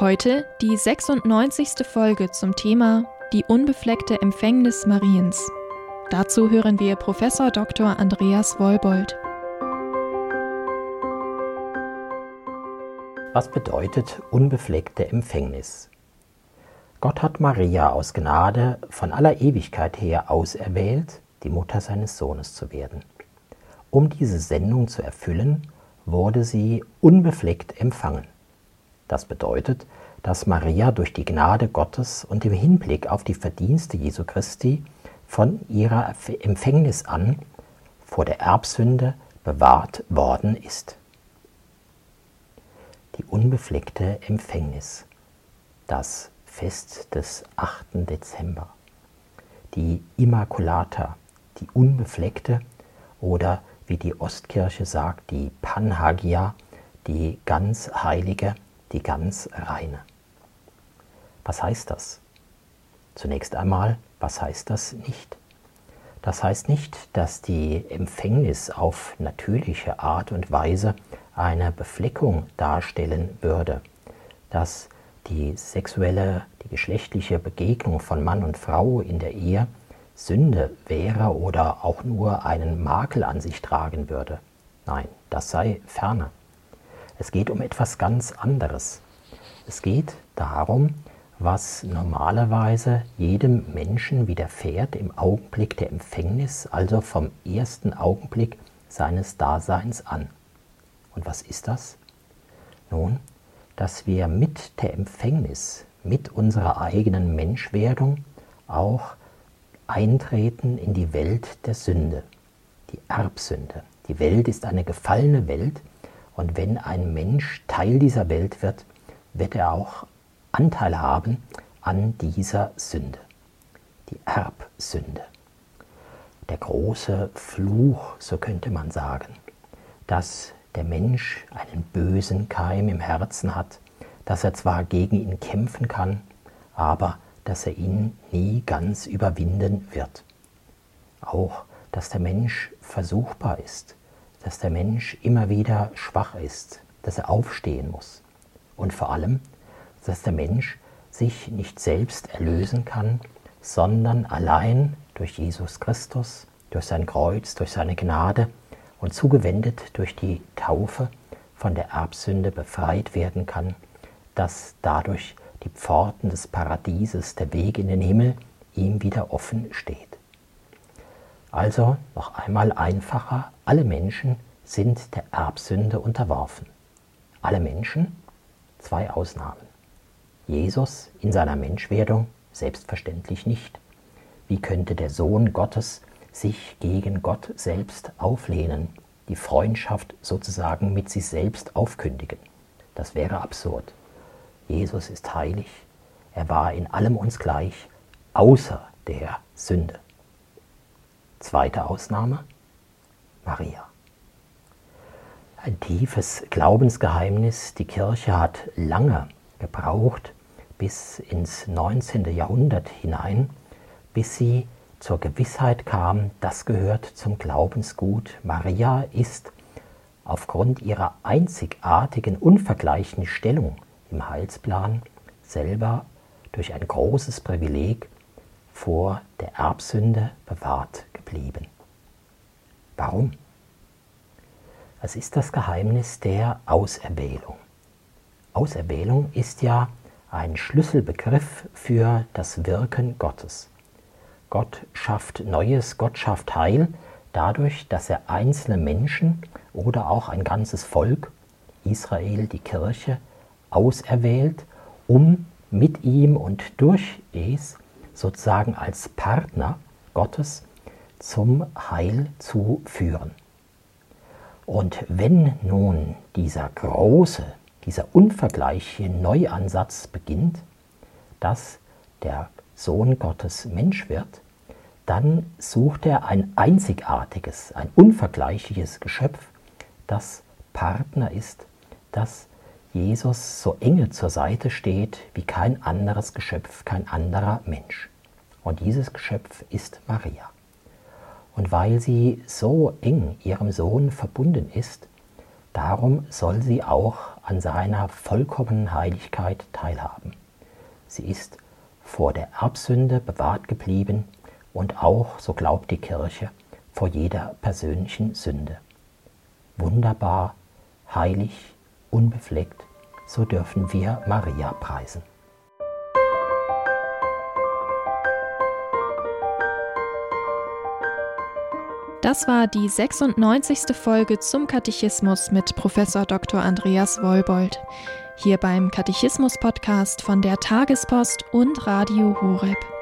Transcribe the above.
Heute die 96. Folge zum Thema Die unbefleckte Empfängnis Mariens. Dazu hören wir Professor Dr. Andreas Wollbold. Was bedeutet unbefleckte Empfängnis? Gott hat Maria aus Gnade von aller Ewigkeit her auserwählt, die Mutter seines Sohnes zu werden. Um diese Sendung zu erfüllen, wurde sie unbefleckt empfangen. Das bedeutet, dass Maria durch die Gnade Gottes und im Hinblick auf die Verdienste Jesu Christi von ihrer Empfängnis an vor der Erbsünde bewahrt worden ist. Die unbefleckte Empfängnis, das Fest des 8. Dezember, die Immaculata, die unbefleckte oder wie die Ostkirche sagt, die Panhagia, die ganz heilige die ganz reine. Was heißt das? Zunächst einmal, was heißt das nicht? Das heißt nicht, dass die Empfängnis auf natürliche Art und Weise eine Befleckung darstellen würde, dass die sexuelle, die geschlechtliche Begegnung von Mann und Frau in der Ehe Sünde wäre oder auch nur einen Makel an sich tragen würde. Nein, das sei ferne. Es geht um etwas ganz anderes. Es geht darum, was normalerweise jedem Menschen widerfährt im Augenblick der Empfängnis, also vom ersten Augenblick seines Daseins an. Und was ist das? Nun, dass wir mit der Empfängnis, mit unserer eigenen Menschwerdung auch eintreten in die Welt der Sünde, die Erbsünde. Die Welt ist eine gefallene Welt, und wenn ein Mensch Teil dieser Welt wird, wird er auch Anteil haben an dieser Sünde, die Erbsünde. Der große Fluch, so könnte man sagen, dass der Mensch einen bösen Keim im Herzen hat, dass er zwar gegen ihn kämpfen kann, aber dass er ihn nie ganz überwinden wird. Auch, dass der Mensch versuchbar ist, dass der Mensch immer wieder schwach ist, dass er aufstehen muss. Und vor allem, dass der Mensch sich nicht selbst erlösen kann, sondern allein durch Jesus Christus, durch sein Kreuz, durch seine Gnade und zugewendet durch die Taufe von der Erbsünde befreit werden kann, dass dadurch die Pforten des Paradieses, der Weg in den Himmel ihm wieder offen steht. Also noch einmal einfacher, alle Menschen sind der Erbsünde unterworfen. Alle Menschen, zwei Ausnahmen. Jesus in seiner Menschwerdung selbstverständlich nicht. Wie könnte der Sohn Gottes sich gegen Gott selbst auflehnen, die Freundschaft sozusagen mit sich selbst aufkündigen? Das wäre absurd. Jesus ist heilig, er war in allem uns gleich, außer der Sünde. Zweite Ausnahme, Maria. Ein tiefes Glaubensgeheimnis. Die Kirche hat lange gebraucht, bis ins 19. Jahrhundert hinein, bis sie zur Gewissheit kam, das gehört zum Glaubensgut. Maria ist aufgrund ihrer einzigartigen, unvergleichlichen Stellung im Heilsplan selber durch ein großes Privileg vor der Erbsünde bewahrt geblieben. Warum? Es ist das Geheimnis der Auserwählung. Auserwählung ist ja ein Schlüsselbegriff für das Wirken Gottes. Gott schafft Neues, Gott schafft Heil dadurch, dass er einzelne Menschen oder auch ein ganzes Volk, Israel, die Kirche, auserwählt, um mit ihm und durch es sozusagen als Partner Gottes zum Heil zu führen. Und wenn nun dieser große dieser unvergleichliche Neuansatz beginnt, dass der Sohn Gottes Mensch wird, dann sucht er ein einzigartiges, ein unvergleichliches Geschöpf, das Partner ist, das Jesus so enge zur Seite steht wie kein anderes Geschöpf, kein anderer Mensch. Und dieses Geschöpf ist Maria. Und weil sie so eng ihrem Sohn verbunden ist, darum soll sie auch an seiner vollkommenen Heiligkeit teilhaben. Sie ist vor der Erbsünde bewahrt geblieben und auch, so glaubt die Kirche, vor jeder persönlichen Sünde. Wunderbar, heilig, unbefleckt, so dürfen wir Maria preisen. Das war die 96. Folge zum Katechismus mit Professor Dr. Andreas Wollbold. Hier beim Katechismus-Podcast von der Tagespost und Radio Horeb.